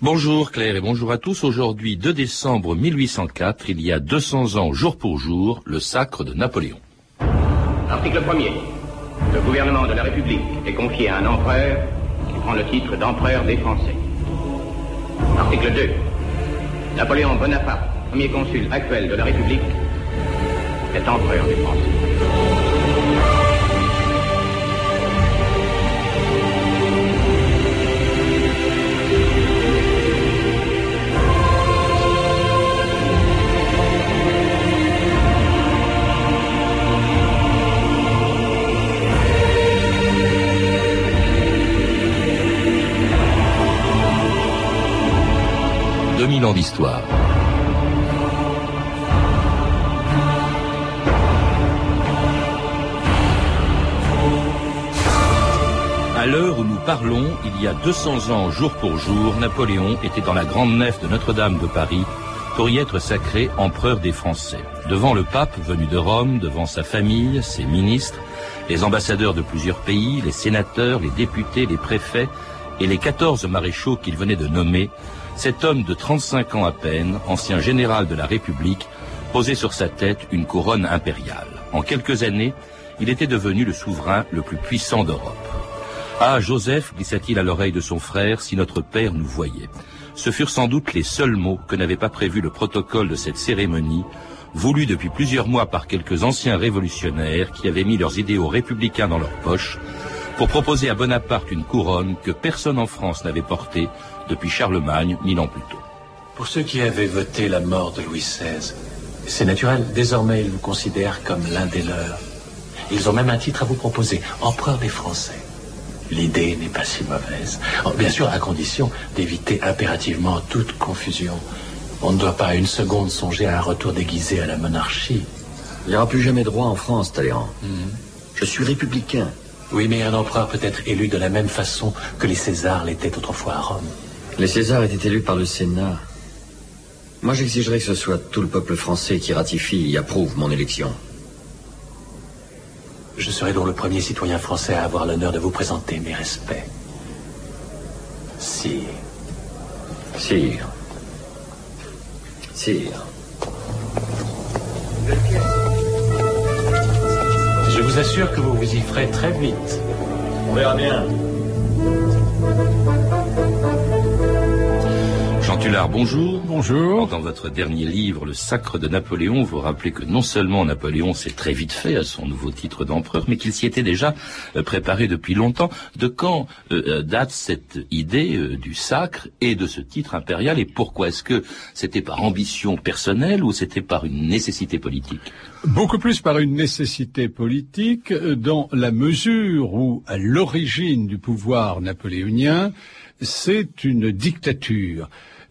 Bonjour Claire et bonjour à tous. Aujourd'hui, 2 décembre 1804, il y a 200 ans jour pour jour, le sacre de Napoléon. Article 1er. Le gouvernement de la République est confié à un empereur qui prend le titre d'empereur des Français. Article 2. Napoléon Bonaparte, premier consul actuel de la République, est empereur des Français. 2000 ans d'histoire. À l'heure où nous parlons, il y a 200 ans, jour pour jour, Napoléon était dans la grande nef de Notre-Dame de Paris pour y être sacré empereur des Français. Devant le pape venu de Rome, devant sa famille, ses ministres, les ambassadeurs de plusieurs pays, les sénateurs, les députés, les préfets et les 14 maréchaux qu'il venait de nommer, cet homme de 35 ans à peine, ancien général de la République, posait sur sa tête une couronne impériale. En quelques années, il était devenu le souverain le plus puissant d'Europe. Ah, Joseph, glissa-t-il à l'oreille de son frère, si notre père nous voyait. Ce furent sans doute les seuls mots que n'avait pas prévu le protocole de cette cérémonie, voulu depuis plusieurs mois par quelques anciens révolutionnaires qui avaient mis leurs idéaux républicains dans leur poche, pour proposer à Bonaparte une couronne que personne en France n'avait portée depuis Charlemagne, mille ans plus tôt. Pour ceux qui avaient voté la mort de Louis XVI, c'est naturel, désormais ils vous considèrent comme l'un des leurs. Ils ont même un titre à vous proposer, empereur des Français. L'idée n'est pas si mauvaise. Oh, bien sûr, à condition d'éviter impérativement toute confusion. On ne doit pas une seconde songer à un retour déguisé à la monarchie. Il n'y aura plus jamais droit en France, Talleyrand. Je suis républicain. Oui, mais un empereur peut être élu de la même façon que les Césars l'étaient autrefois à Rome. Les Césars étaient élus par le Sénat. Moi, j'exigerais que ce soit tout le peuple français qui ratifie et approuve mon élection. Je serai donc le premier citoyen français à avoir l'honneur de vous présenter mes respects. Sire. Sire. Sire. Je vous assure que vous vous y ferez très vite. On verra bien. Jean Tullard, bonjour. Bonjour. Dans votre dernier livre, Le Sacre de Napoléon, vous rappelez que non seulement Napoléon s'est très vite fait à son nouveau titre d'empereur, mais qu'il s'y était déjà euh, préparé depuis longtemps. De quand euh, date cette idée euh, du sacre et de ce titre impérial et pourquoi Est-ce que c'était par ambition personnelle ou c'était par une nécessité politique? Beaucoup plus par une nécessité politique, dans la mesure où, à l'origine du pouvoir napoléonien, c'est une dictature.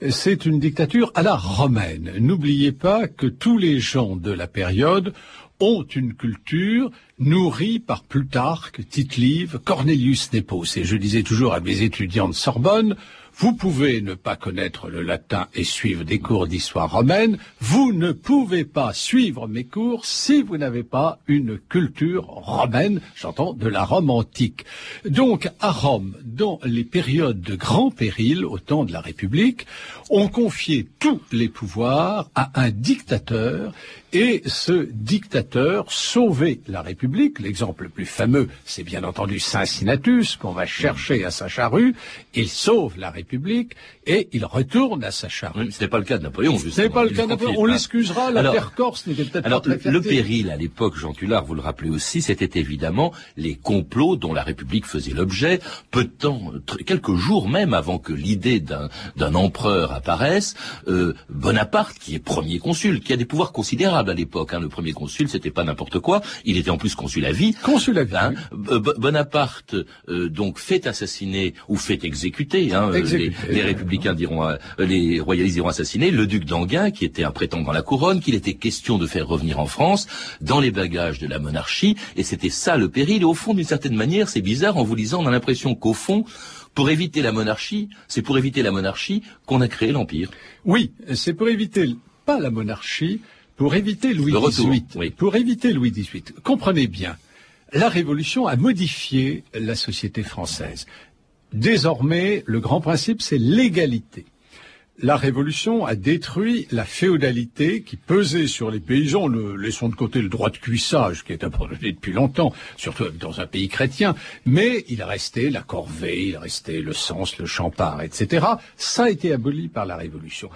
C'est une dictature à la romaine. N'oubliez pas que tous les gens de la période ont une culture nourrie par Plutarque, Tite-Live, Cornelius Nepos. Et je disais toujours à mes étudiants de Sorbonne, vous pouvez ne pas connaître le latin et suivre des cours d'histoire romaine, vous ne pouvez pas suivre mes cours si vous n'avez pas une culture romaine, j'entends de la Rome antique. Donc à Rome, dans les périodes de grand péril, au temps de la République, on confiait tous les pouvoirs à un dictateur et ce dictateur sauvait la République. L'exemple le plus fameux, c'est bien entendu Cincinnatus, qu'on va chercher à sa charrue. Il sauve la République et il retourne à sa charrue. Oui, Ce n'est pas le cas de Napoléon, Ce justement. n'est pas le cas de Napoléon. On hein. l'excusera, la terre corse n'était peut-être pas très le péril à l'époque, Jean Tullard, vous le rappelez aussi, c'était évidemment les complots dont la République faisait l'objet, peu de temps, quelques jours même avant que l'idée d'un d'un empereur apparaisse, euh, Bonaparte, qui est premier consul, qui a des pouvoirs considérables à l'époque. hein. Le premier consul, c'était pas n'importe quoi. Il était en plus consul à vie. Consul à vie, Hein. oui. Bonaparte euh, donc fait assassiner ou fait exécuter. Hein, euh, Exécuter, les, les républicains diront, euh, les royalistes diront assassiner le duc d'Anguin, qui était un prétendant à la couronne, qu'il était question de faire revenir en France dans les bagages de la monarchie, et c'était ça le péril. Et au fond, d'une certaine manière, c'est bizarre en vous lisant, on a l'impression qu'au fond, pour éviter la monarchie, c'est pour éviter la monarchie qu'on a créé l'empire. Oui, c'est pour éviter, pas la monarchie, pour éviter Louis XVIII. oui. Pour éviter Louis XVIII. Comprenez bien, la Révolution a modifié la société française. Désormais, le grand principe, c'est l'égalité la Révolution a détruit la féodalité qui pesait sur les paysans. Le, laissons de côté le droit de cuissage qui est abandonné depuis longtemps, surtout dans un pays chrétien. Mais il restait la corvée, il restait le sens, le champard, etc. Ça a été aboli par la Révolution.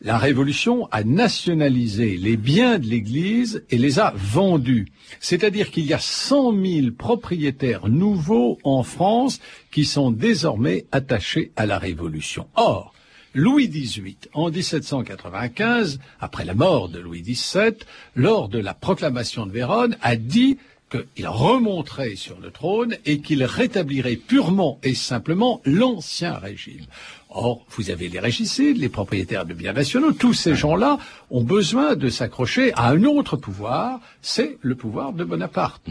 La Révolution a nationalisé les biens de l'Église et les a vendus. C'est-à-dire qu'il y a 100 000 propriétaires nouveaux en France qui sont désormais attachés à la Révolution. Or, Louis XVIII, en 1795, après la mort de Louis XVII, lors de la proclamation de Vérone, a dit qu'il remonterait sur le trône et qu'il rétablirait purement et simplement l'ancien régime. Or, vous avez les régicides, les propriétaires de biens nationaux, tous ces gens-là ont besoin de s'accrocher à un autre pouvoir, c'est le pouvoir de Bonaparte.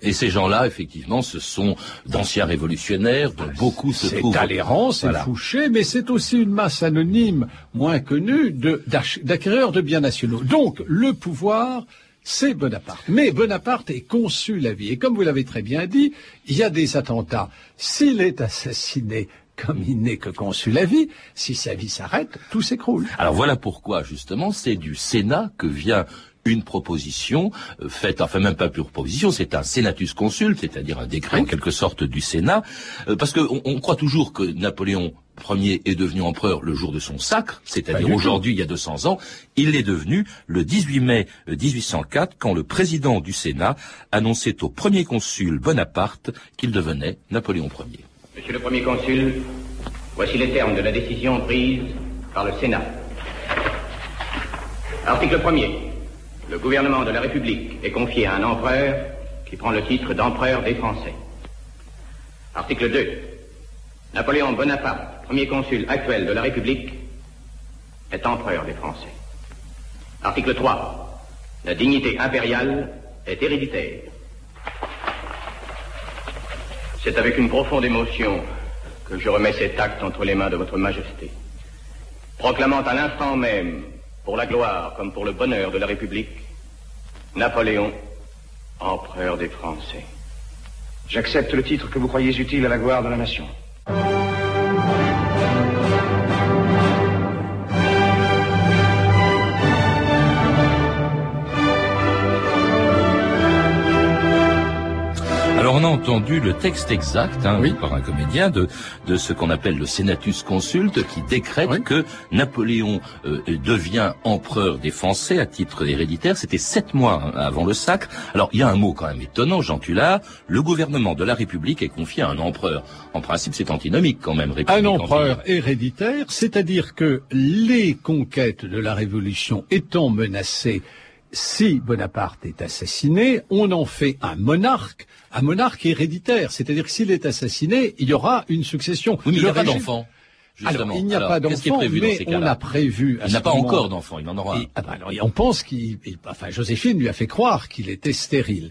Et, ces gens-là, effectivement, ce sont d'anciens révolutionnaires dont beaucoup se trouvent... C'est Talleyrand, c'est Fouché, mais c'est aussi une masse anonyme, moins connue, d'acquéreurs de biens nationaux. Donc, le pouvoir c'est Bonaparte. Mais Bonaparte est conçu la vie. Et comme vous l'avez très bien dit, il y a des attentats. S'il est assassiné comme il n'est que conçu la vie, si sa vie s'arrête, tout s'écroule. Alors voilà pourquoi, justement, c'est du Sénat que vient une proposition euh, faite, enfin même pas pure proposition, c'est un senatus consul, c'est-à-dire un décret en quelque sorte du Sénat, euh, parce qu'on on croit toujours que Napoléon Ier est devenu empereur le jour de son sacre, c'est-à-dire aujourd'hui, il y a 200 ans. Il l'est devenu le 18 mai 1804, euh, quand le président du Sénat annonçait au premier consul Bonaparte qu'il devenait Napoléon Ier. Monsieur le premier consul, voici les termes de la décision prise par le Sénat. Article 1er. Le gouvernement de la République est confié à un empereur qui prend le titre d'empereur des Français. Article 2. Napoléon Bonaparte, premier consul actuel de la République, est empereur des Français. Article 3. La dignité impériale est héréditaire. C'est avec une profonde émotion que je remets cet acte entre les mains de votre Majesté, proclamant à l'instant même, pour la gloire comme pour le bonheur de la République, Napoléon, empereur des Français. J'accepte le titre que vous croyez utile à la gloire de la nation. Entendu le texte exact hein, par un comédien de, de ce qu'on appelle le Senatus Consulte qui décrète que Napoléon euh, devient empereur des Français à titre héréditaire. C'était sept mois hein, avant le sacre. Alors il y a un mot quand même étonnant, Jean Tullard. Le gouvernement de la République est confié à un empereur. En principe c'est antinomique quand même. un empereur héréditaire, c'est-à-dire que les conquêtes de la Révolution étant menacées si Bonaparte est assassiné, on en fait un monarque, un monarque héréditaire. C'est-à-dire que s'il est assassiné, il y aura une succession. Oui, mais il n'y a pas d'enfant. Alors, il n'y a pas d'enfant, mais on a prévu. il n'a pas encore d'enfant, il en aura. ah ben alors, on pense qu'il, enfin, Joséphine lui a fait croire qu'il était stérile.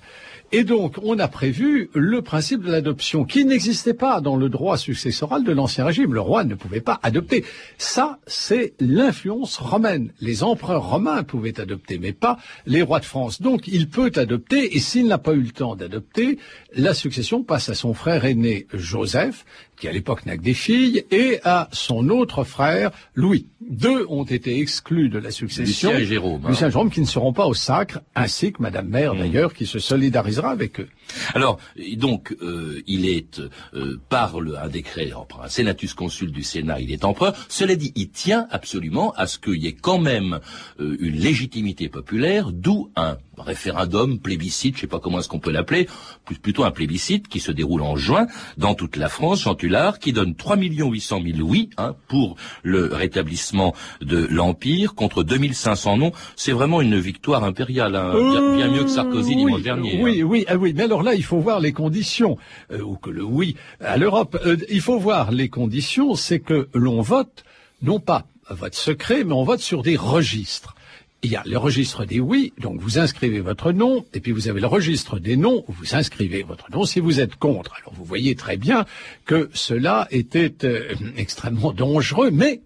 Et donc, on a prévu le principe de l'adoption qui n'existait pas dans le droit successoral de l'Ancien Régime. Le roi ne pouvait pas adopter. Ça, c'est l'influence romaine. Les empereurs romains pouvaient adopter, mais pas les rois de France. Donc, il peut adopter, et s'il n'a pas eu le temps d'adopter, la succession passe à son frère aîné Joseph, qui à l'époque n'a que des filles, et à son autre frère Louis. Deux ont été exclus de la succession. Lucien et Jérôme. Hein. Lucien et Jérôme qui ne seront pas au sacre, ainsi que Madame Mère mmh. d'ailleurs, qui se solidarisera avec eux. Alors, donc, euh, il est, euh, par un décret, un senatus consul du Sénat, il est empereur. Cela dit, il tient absolument à ce qu'il y ait quand même euh, une légitimité populaire, d'où un référendum, plébiscite, je sais pas comment est-ce qu'on peut l'appeler, plutôt un plébiscite qui se déroule en juin dans toute la France, Jean Tullard, qui donne 3 800 000 oui hein, pour le rétablissement de l'Empire contre 2500 non. C'est vraiment une victoire impériale, hein, bien, mieux que Sarkozy dimanche dernier. Oui, hein. oui, ah oui, mais alors là, il faut voir les conditions, euh, ou que le oui à l'Europe. Euh, il faut voir les conditions, c'est que l'on vote, non pas vote secret, mais on vote sur des registres il y a le registre des oui, donc vous inscrivez votre nom, et puis vous avez le registre des non, vous inscrivez votre nom si vous êtes contre. Alors vous voyez très bien que cela était euh, extrêmement dangereux, mais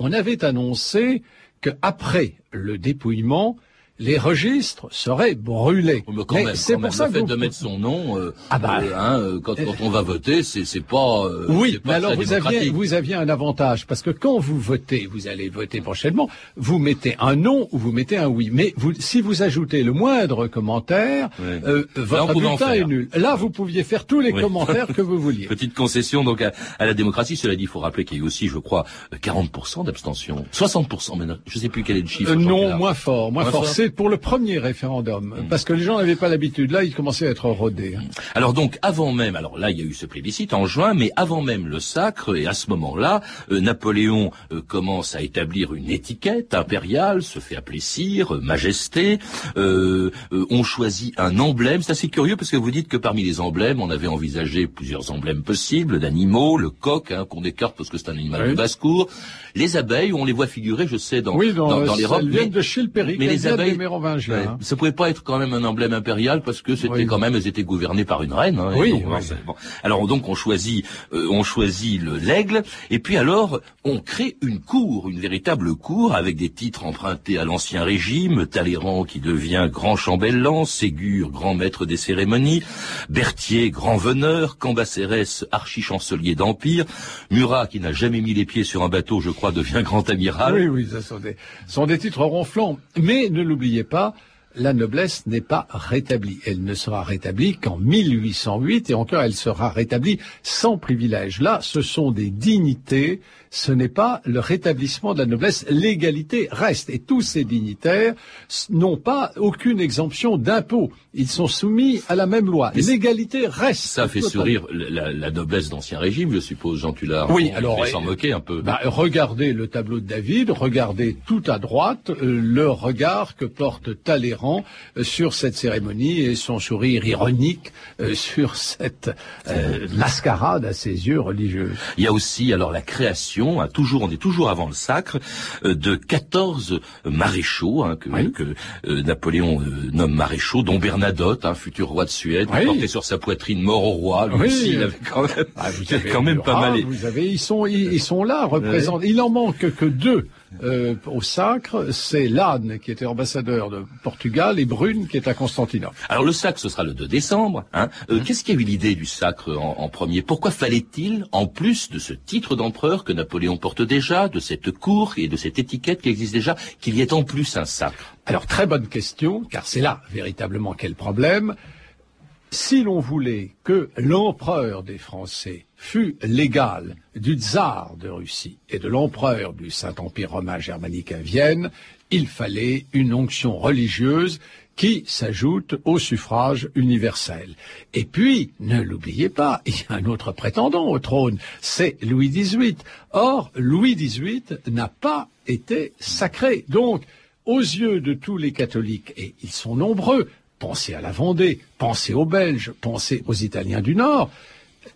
on avait annoncé qu'après le dépouillement, les registres seraient brûlés. Mais quand même, c'est pour même, ça le que fait vous- de mettre son nom, euh, Ah bah. euh, hein, euh, quand, quand on va voter, c'est c'est pas. euh, Oui, pas mais alors vous aviez, vous aviez un avantage parce que quand vous votez, vous allez voter prochainement, vous mettez un non ou vous mettez un oui. Mais vous, si vous ajoutez le moindre commentaire, euh, votre bulletin est nul. Là, vous pouviez faire tous les Oui. commentaires que vous vouliez. Petite concession donc à, à la démocratie. Cela dit, il faut rappeler qu'il y a eu aussi, je crois, euh, 40% d'abstention, 60% maintenant. Je sais plus quel est le chiffre. Non, moins fort, moins, Moins fort. fort. C'est pour le premier référendum, parce que les gens n'avaient pas l'habitude. Là, ils commençaient à être rodés. hein. Alors donc, avant même, alors là, il y a eu ce plébiscite en juin, mais avant même le sacre, et à ce moment-là, euh, Napoléon euh, commence à établir une étiquette impériale, se fait appeler sire, euh, majesté. Euh, euh, on choisit un emblème. C'est assez curieux parce que vous dites que parmi les emblèmes, on avait envisagé plusieurs emblèmes possibles d'animaux, le coq, hein, qu'on écarte parce que c'est un animal Oui. de basse-cour, les abeilles, on les voit figurer, je sais, dans, oui, dans, dans, dans les robes. mais- de Chilpéric, mais les abeilles, des Mérovingiens. Ouais. hein. Ça pouvait pas être quand même un emblème impérial parce que c'était Oui. quand même, elles étaient gouvernées par une reine. hein, Oui, donc, oui. bon. Alors donc on choisit, euh, on choisit le l'aigle et puis alors on crée une cour, une véritable cour avec des titres empruntés à l'ancien régime. Talleyrand qui devient grand chambellan, Ségur grand maître des cérémonies, Berthier grand veneur, Cambacérès archi-chancelier d'empire, Murat qui n'a jamais mis les pieds sur un bateau, je crois, devient grand amiral. Oui, oui, ce sont des, sont des titres ronflants. Mais ne l'oubliez pas, la noblesse n'est pas rétablie. Elle ne sera rétablie qu'en 1808 et encore elle sera rétablie sans privilège. Là, ce sont des dignités, ce n'est pas le rétablissement de la noblesse. L'égalité reste et tous ces dignitaires n'ont pas aucune exemption d'impôt. Ils sont soumis à la même loi. L'égalité reste. Ça fait totalement. sourire la, la noblesse d'ancien régime, je suppose, Jean Tullard. Oui, On alors, s'en euh, moquer un peu. Bah, regardez le tableau de David, regardez tout à droite euh, le regard que porte Talleyrand euh, sur cette cérémonie et son sourire ironique euh, sur cette mascarade à ses yeux religieux. Il y a aussi alors la création, hein, toujours on est toujours avant le sacre, euh, de 14 maréchaux hein, que, Oui. que, euh, Napoléon euh, nomme maréchaux, dont Bernadotte, un futur roi de Suède, Oui. portait sur sa poitrine mort au roi. Lui Oui. aussi, il avait quand même, Ah, vous il avait avez quand même Murat, pas mal. Vous avez, ils sont, ils, ils sont là, représentent. Il en manque que deux. Euh, au sacre, c'est Lannes qui était ambassadeur de Portugal et Brune qui est à Constantinople. Alors le sacre, ce sera le 2 décembre. Hein. Euh, Qu'est-ce qui a eu l'idée du sacre en, en premier? Pourquoi fallait-il, en plus de ce titre d'empereur que Napoléon porte déjà, de cette cour et de cette étiquette qui existe déjà, qu'il y ait en plus un sacre? Alors très bonne question, car c'est là véritablement quel problème. Si l'on voulait que l'empereur des Français fût l'égal du tsar de Russie et de l'empereur du Saint-Empire romain germanique à Vienne, il fallait une onction religieuse qui s'ajoute au suffrage universel. Et puis, ne l'oubliez pas, il y a un autre prétendant au trône, c'est Louis XVIII. Or, Louis XVIII n'a pas été sacré. Donc, aux yeux de tous les catholiques, et ils sont nombreux, pensez à la Vendée, pensez aux Belges, pensez aux Italiens du Nord,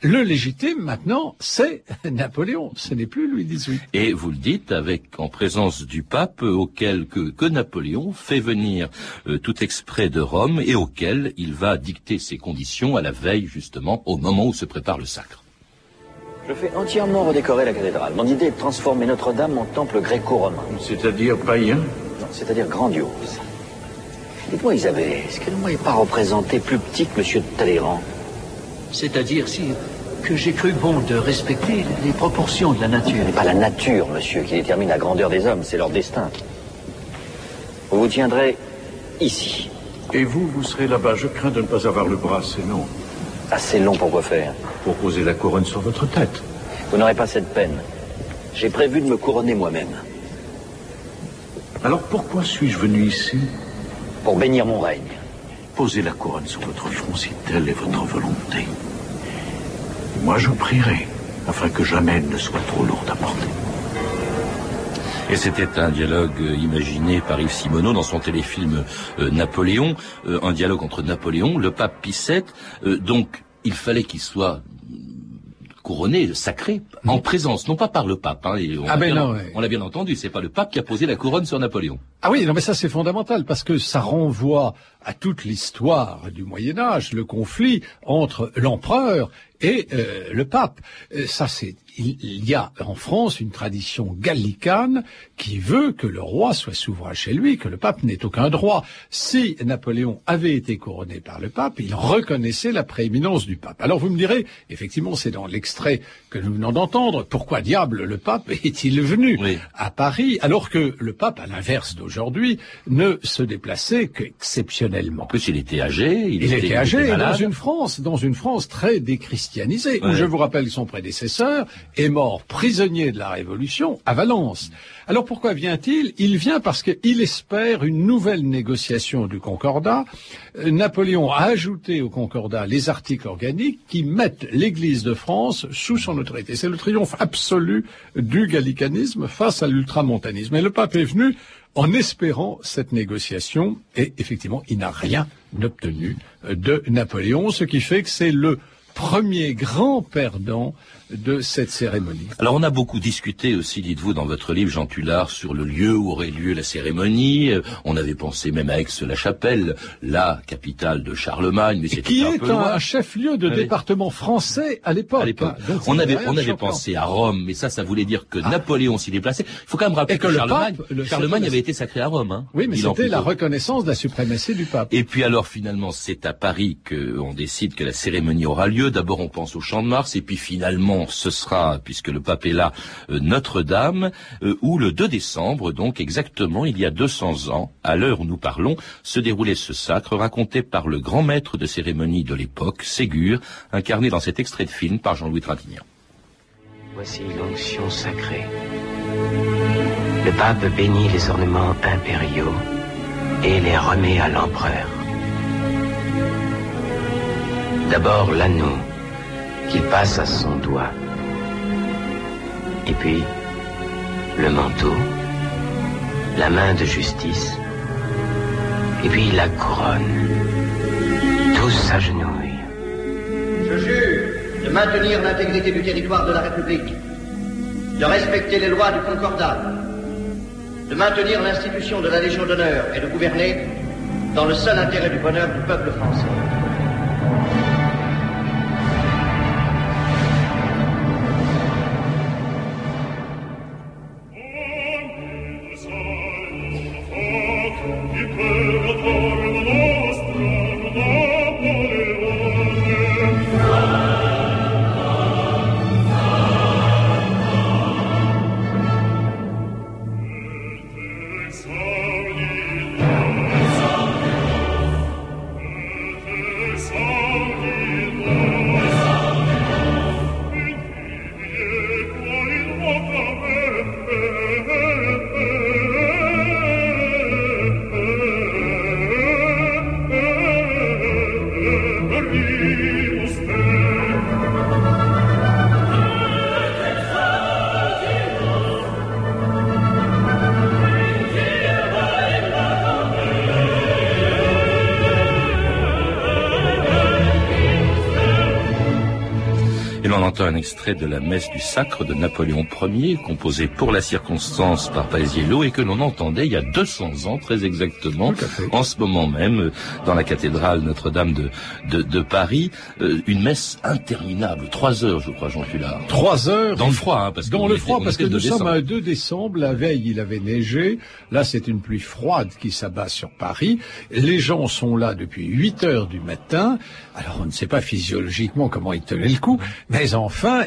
le légitime maintenant, c'est Napoléon, ce n'est plus Louis XVIII. Et vous le dites avec en présence du pape auquel que, que Napoléon fait venir euh, tout exprès de Rome et auquel il va dicter ses conditions à la veille justement au moment où se prépare le sacre. Je fais entièrement redécorer la cathédrale. Mon idée est de transformer Notre-Dame en temple gréco-romain. C'est-à-dire païen? Non, c'est-à-dire grandiose. Dites-moi, Isabelle, est-ce que ne m'avez pas représenté plus petit que Monsieur de Talleyrand C'est-à-dire, si, que j'ai cru bon de respecter les proportions de la nature. Ce n'est pas la nature, monsieur, qui détermine la grandeur des hommes, c'est leur destin. Vous vous tiendrez ici. Et vous, vous serez là-bas. Je crains de ne pas avoir le bras assez long Assez long pour quoi faire pour poser la couronne sur votre tête. Vous n'aurez pas cette peine. J'ai prévu de me couronner moi-même, Alors pourquoi suis-je venu ici? Pour bénir mon règne. Poser la couronne sur votre front si telle est votre volonté. Moi, je prierai afin que jamais elle ne soit trop lourde à porter. Et c'était un dialogue euh, imaginé par Yves Simoneau dans son téléfilm euh, Napoléon, euh, un dialogue entre Napoléon, le pape Pie VII. Euh, donc, il fallait qu'il soit couronné, sacré, en présence, non pas par le pape. hein, et on Ah l'a ben bien- non, ouais. On l'a bien entendu, c'est pas le pape qui a posé la couronne sur Napoléon. Ah oui, non mais ça c'est fondamental parce que ça renvoie à toute l'histoire du Moyen Âge, le conflit entre l'empereur et euh, le pape. Euh, ça c'est il y a en France une tradition gallicane qui veut que le roi soit souverain chez lui, que le pape n'ait aucun droit. Si Napoléon avait été couronné par le pape, il reconnaissait la prééminence du pape. Alors vous me direz, effectivement, c'est dans l'extrait que nous venons d'entendre, pourquoi diable le pape est-il venu à Paris alors que le pape, à l'inverse d'aujourd'hui, ne se déplaçait qu'exceptionnellement. En plus, il était âgé. Il, était, âgé dans une France, dans une France très déchristianisée, où je vous rappelle son prédécesseur est mort prisonnier de la Révolution à Valence. Alors pourquoi vient-il? Il vient parce qu'il espère une nouvelle négociation du Concordat. Euh, Napoléon a ajouté au Concordat les articles organiques qui mettent l'Église de France sous son autorité. C'est le triomphe absolu du gallicanisme face à l'ultramontanisme. Et le pape est venu en espérant cette négociation. Et effectivement il n'a rien obtenu de Napoléon, ce qui fait que c'est le premier grand perdant de cette cérémonie. Alors on a beaucoup discuté aussi, dites-vous, dans votre livre, Jean Tullard, sur le lieu où aurait lieu la cérémonie. Euh, on avait pensé même à Aix-la-Chapelle, la capitale de Charlemagne, mais qui est un, chef-lieu de département français à l'époque. On avait, on avait pensé à Rome, mais ça, ça voulait dire que ah. Napoléon s'y déplaçait. Il faut quand même rappeler que, Charlemagne, Charlemagne avait été sacré à Rome. Hein, oui, mais c'était la reconnaissance de la suprématie du pape. Et puis alors finalement, c'est à Paris qu'on décide que la cérémonie aura lieu. D'abord, on pense au Champ de Mars, et puis finalement ce sera, puisque le pape est là, euh, Notre-Dame, euh, où le 2 décembre, donc exactement il y a 200 ans, à l'heure où nous parlons, se déroulait ce sacre raconté par le grand maître de cérémonie de l'époque, Ségur, incarné dans cet extrait de film par Jean-Louis Trintignant. Voici l'onction sacrée. Le pape bénit les ornements impériaux et les remet à l'empereur. D'abord l'anneau, qu'il passe à son doigt. Et puis, le manteau, la main de justice, et puis la couronne. Tous s'agenouillent. Je jure de maintenir l'intégrité du territoire de la République, de respecter les lois du Concordat, de maintenir l'institution de la Légion d'honneur et de gouverner dans le seul intérêt du bonheur du peuple français. Un extrait de la messe du sacre de Napoléon Ier, composé pour la circonstance par Paisiello et que l'on entendait il y a 200 ans très exactement, en ce moment même, dans la cathédrale Notre-Dame de, de, Paris, euh, une messe interminable, trois heures je crois Jean Tullard. Trois heures? Dans le froid, hein, parce que Dans le froid, parce que nous sommes à 2 décembre, la veille il avait neigé, là c'est une pluie froide qui s'abat sur Paris, les gens sont là depuis 8 heures du matin, alors on ne sait pas physiologiquement comment ils tenaient le coup, mais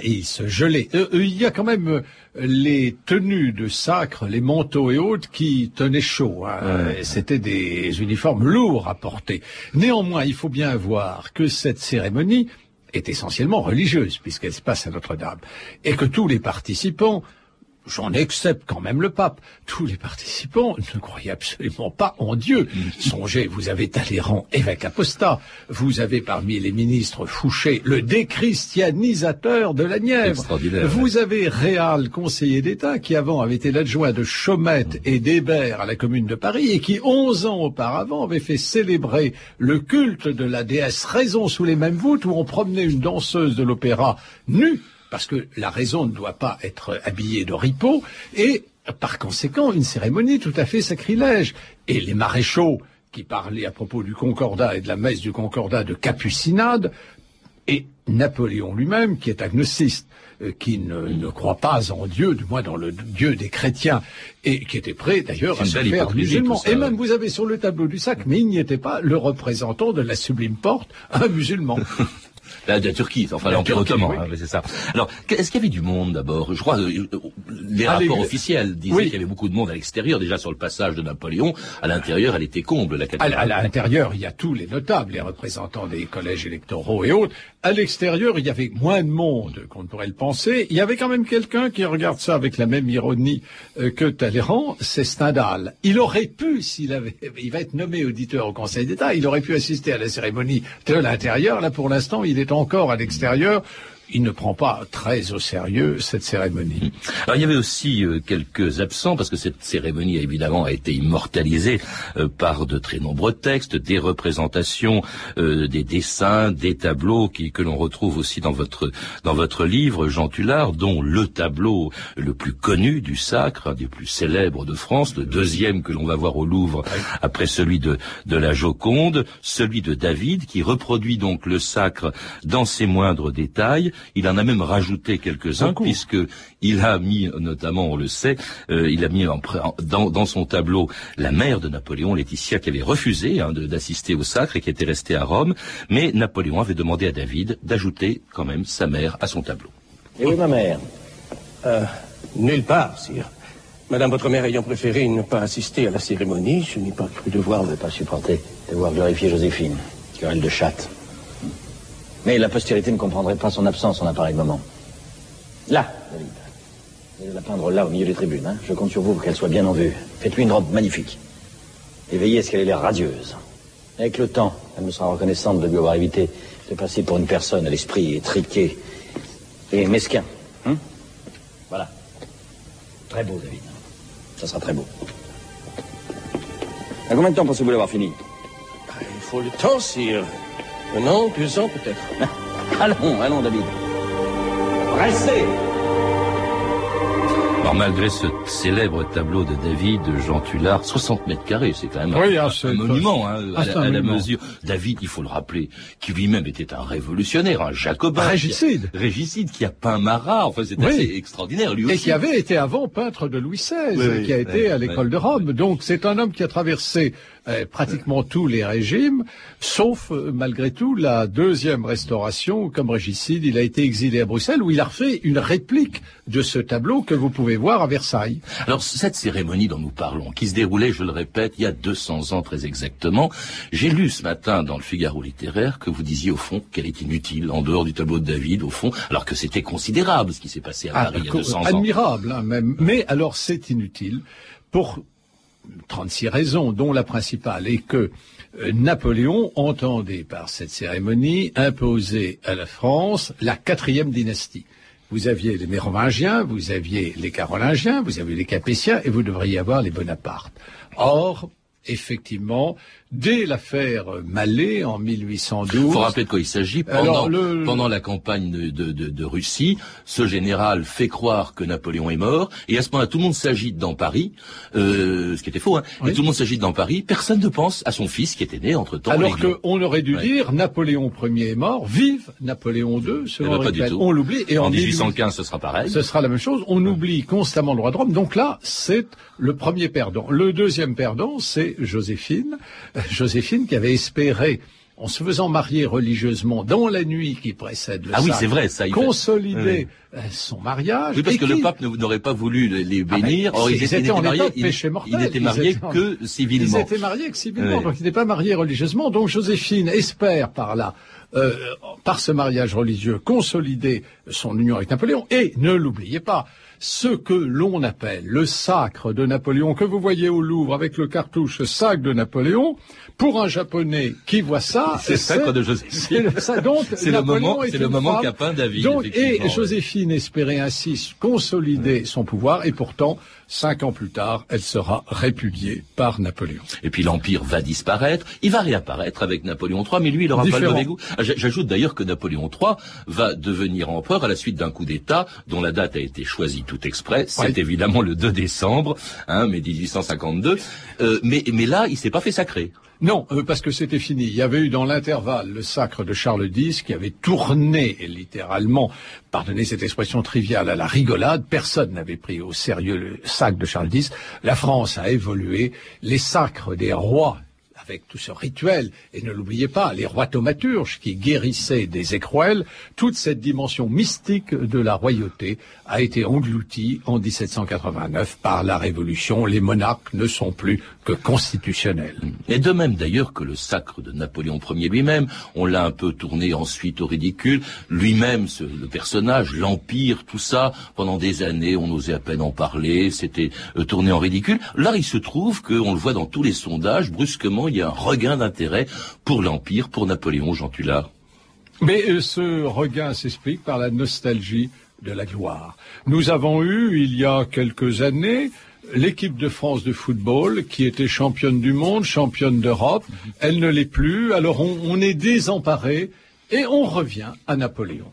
il se gelait. Euh, euh, il y a quand même euh, les tenues de sacre, les manteaux et autres qui tenaient chaud. Hein. C'était des uniformes lourds à porter. Néanmoins, il faut bien voir que cette cérémonie est essentiellement religieuse, puisqu'elle se passe à Notre-Dame, et que tous les participants j'en accepte quand même le pape. Tous les participants ne croyaient absolument pas en Dieu. Songez, vous avez Talleyrand, évêque apostat. Vous avez parmi les ministres Fouché, le déchristianisateur de la Nièvre. Vous avez Réal, conseiller d'État, qui avant avait été l'adjoint de Chaumette et d'Hébert à la commune de Paris et qui, onze ans auparavant, avait fait célébrer le culte de la déesse Raison sous les mêmes voûtes où on promenait une danseuse de l'opéra nue parce que la raison ne doit pas être habillée de ripeau, et par conséquent, une cérémonie tout à fait sacrilège. Et les maréchaux qui parlaient à propos du Concordat et de la messe du Concordat de Capucinade, et Napoléon lui-même, qui est agnostiste, euh, qui ne, ne, croit pas en Dieu, du moins dans le Dieu des chrétiens, et qui était prêt d'ailleurs à se faire musulman. Ça, et même vous avez sur le tableau du sac, mais il n'y était pas le représentant de la sublime porte, un musulman. La, la Turquie, enfin l'Empire ottoman, oui. hein, c'est ça. Alors, est-ce qu'il y avait du monde d'abord? Je crois euh, les ah, rapports les... officiels disaient oui. qu'il y avait beaucoup de monde à l'extérieur, déjà sur le passage de Napoléon. À l'intérieur, elle était comble, la cathédrale. À, à l'intérieur, il y a tous les notables, les représentants des collèges électoraux et autres. À l'extérieur, il y avait moins de monde qu'on ne pourrait le penser. Il y avait quand même quelqu'un qui regarde ça avec la même ironie euh, que Talleyrand, c'est Stendhal. Il aurait pu, s'il avait, il va être nommé auditeur au Conseil d'État, il aurait pu assister à la cérémonie de l'intérieur. Là, pour l'instant, il est encore à l'extérieur il ne prend pas très au sérieux cette cérémonie. Alors il y avait aussi euh, quelques absents parce que cette cérémonie évidemment a été immortalisée euh, par de très nombreux textes, des représentations, euh, des dessins, des tableaux qui, que l'on retrouve aussi dans votre dans votre livre Jean Tullard, dont le tableau le plus connu du sacre, un des plus célèbres de France, le deuxième que l'on va voir au Louvre après celui de de la Joconde, celui de David qui reproduit donc le sacre dans ses moindres détails il en a même rajouté quelques-uns, puisque il a mis, notamment, on le sait, euh, il a mis en, dans, dans, son tableau la mère de Napoléon, Laetitia, qui avait refusé hein, d'assister au sacre et qui était restée à Rome. Mais Napoléon avait demandé à David d'ajouter quand même sa mère à son tableau. Et oui, ma mère euh, Nulle part, sire. Madame, votre mère ayant préféré ne pas assister à la cérémonie, je n'ai pas cru devoir... ne pas supporter, devoir glorifier Joséphine, querelle de chatte. Mais la postérité ne comprendrait pas son absence en un pareil moment. Là, David. Vous allez la peindre là, au milieu des tribunes. Hein. Je compte sur vous pour qu'elle soit bien en vue. Faites-lui une robe magnifique. Et veillez à ce qu'elle ait l'air radieuse. Avec le temps, elle me sera reconnaissante de lui avoir évité de passer pour une personne à l'esprit étriqué et mesquin. Hein voilà. Très beau, David. Ça sera très beau. À combien de temps pensez-vous l'avoir fini? Il faut le temps, sire. Un an, deux ans peut-être. Allons, allons, David. Restez alors malgré ce célèbre tableau de David, de Jean Tullard, 60 mètres carrés, c'est quand même oui, un, un, un, monument hein, à, la, à la, mesure. David, il faut le rappeler, qui lui-même était un révolutionnaire, un jacobin, régicide, qui a, régicide, qui a peint Marat. Enfin, c'est oui. assez extraordinaire lui aussi. Et qui avait été avant peintre de Louis XVI, oui, qui a été à l'école de Rome. Donc c'est un homme qui a traversé euh, pratiquement tous les régimes, sauf euh, malgré tout la deuxième restauration, comme régicide, il a été exilé à Bruxelles où il a refait une réplique de ce tableau que vous pouvez voir à Versailles. Alors cette cérémonie dont nous parlons, qui se déroulait, je le répète, il y a 200 ans très exactement, j'ai lu ce matin dans le Figaro littéraire que vous disiez au fond qu'elle est inutile en dehors du tableau de David, au fond, alors que c'était considérable ce qui s'est passé à ah, Paris il y a 200 ans. Admirable, hein, même. Mais alors c'est inutile pour 36 raisons, dont la principale est que euh, Napoléon entendait par cette cérémonie imposer à la France la quatrième dynastie. Vous aviez les Mérovingiens, vous aviez les Carolingiens, vous aviez les Capétiens et vous devriez avoir les Bonaparte. Or, effectivement, dès l'affaire Mallet en 1812. Il faut rappeler de quoi il s'agit? Pendant, le... pendant la campagne de, de, de, de, Russie, ce général fait croire que Napoléon est mort, et à ce moment-là, tout le monde s'agite dans Paris, euh, ce qui était faux, hein, oui. et tout le monde s'agite dans Paris, personne ne pense à son fils qui était né entre-temps. Alors qu'on aurait dû ouais. dire Napoléon Ier est mort, vive Napoléon II, selon eh ben, On l'oublie. Et en, en 1815, ce sera pareil. Ce sera la même chose. On oublie constamment le droit de Rome. Donc là, c'est le premier perdant. Le deuxième perdant, c'est Joséphine. Joséphine qui avait espéré en se faisant marier religieusement dans la nuit qui précède le ah oui, c'est vrai, ça, il consolider oui. son mariage. Oui, parce que qui... le pape n'aurait pas voulu les bénir. Ah, Or, ils, ils, étaient, en mariés, il, péché mortel. Ils étaient mariés ils que étaient, civilement. Ils étaient mariés que civilement, oui. donc ils n'étaient pas mariés religieusement. Donc Joséphine espère par là, euh, par ce mariage religieux, consolider son union avec Napoléon. Et ne l'oubliez pas, ce que l'on appelle le sacre de Napoléon, que vous voyez au Louvre avec le cartouche sac de Napoléon, pour un japonais qui voit ça, c'est le sacre de Joséphine. C'est le moment, c'est le moment qu'a peint David. Donc, et Joséphine espérait ainsi consolider son pouvoir, et pourtant, cinq ans plus tard, elle sera répudiée par Napoléon. Et puis l'empire va disparaître, il va réapparaître avec Napoléon III, mais lui, il aura Différent. pas le mauvais goût. J'ajoute d'ailleurs que Napoléon III va devenir empereur à la suite d'un coup d'État dont la date a été choisie tout exprès, c'est évidemment le 2 décembre, hein, mais 1852. Euh, mais, mais là, il s'est pas fait sacrer. Non, euh, parce que c'était fini. Il y avait eu dans l'intervalle le sacre de Charles X qui avait tourné littéralement, pardonnez cette expression triviale, à la rigolade. Personne n'avait pris au sérieux le sacre de Charles X. La France a évolué. Les sacres des rois avec tout ce rituel, et ne l'oubliez pas, les rois thaumaturges qui guérissaient des écrouelles, toute cette dimension mystique de la royauté a été engloutie en 1789 par la Révolution. Les monarques ne sont plus que constitutionnels. Et de même d'ailleurs que le sacre de Napoléon Ier lui-même, on l'a un peu tourné ensuite au ridicule. Lui-même, le personnage, l'empire, tout ça, pendant des années, on n'osait à peine en parler, c'était euh, tourné en ridicule. Là, il se trouve qu'on le voit dans tous les sondages, brusquement, il y a un regain d'intérêt pour l'Empire, pour Napoléon, Jean Tullard. Mais euh, ce regain s'explique par la nostalgie de la gloire. Nous avons eu, il y a quelques années, l'équipe de France de football qui était championne du monde, championne d'Europe. Elle ne l'est plus, alors on, on est désemparé et on revient à Napoléon.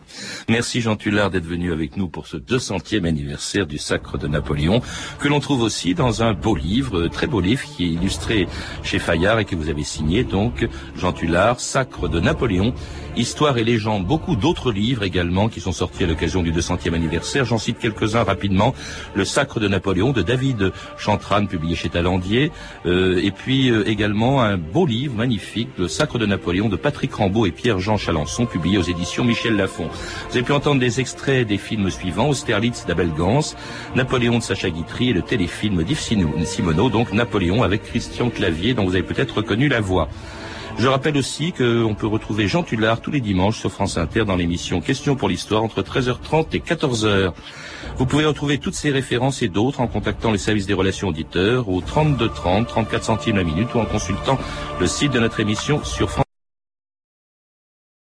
Merci Jean Tullard d'être venu avec nous pour ce 200e anniversaire du sacre de Napoléon, que l'on trouve aussi dans un beau livre, très beau livre, qui est illustré chez Fayard et que vous avez signé donc, Jean Tullard, Sacre de Napoléon, Histoire et légende, beaucoup d'autres livres également qui sont sortis à l'occasion du 200e anniversaire. J'en cite quelques-uns rapidement. Le Sacre de Napoléon de David Chantran, publié chez Talandier. Euh, et puis euh, également un beau livre magnifique, Le Sacre de Napoléon de Patrick Rambaud et Pierre-Jean Chalençon, publié aux éditions Michel Lafon. Vous avez pu entendre des extraits des films suivants, Austerlitz d'Abel Gans, Napoléon de Sacha Guitry et le téléfilm d'Yves Simoneau, donc Napoléon avec Christian Clavier, dont vous avez peut-être reconnu la voix. Je rappelle aussi qu'on peut retrouver Jean Tullard tous les dimanches sur France Inter dans l'émission Questions pour l'Histoire entre 13h30 et 14h. Vous pouvez retrouver toutes ces références et d'autres en contactant les services des relations auditeurs au 32 30, 34 centimes la minute ou en consultant le site de notre émission sur France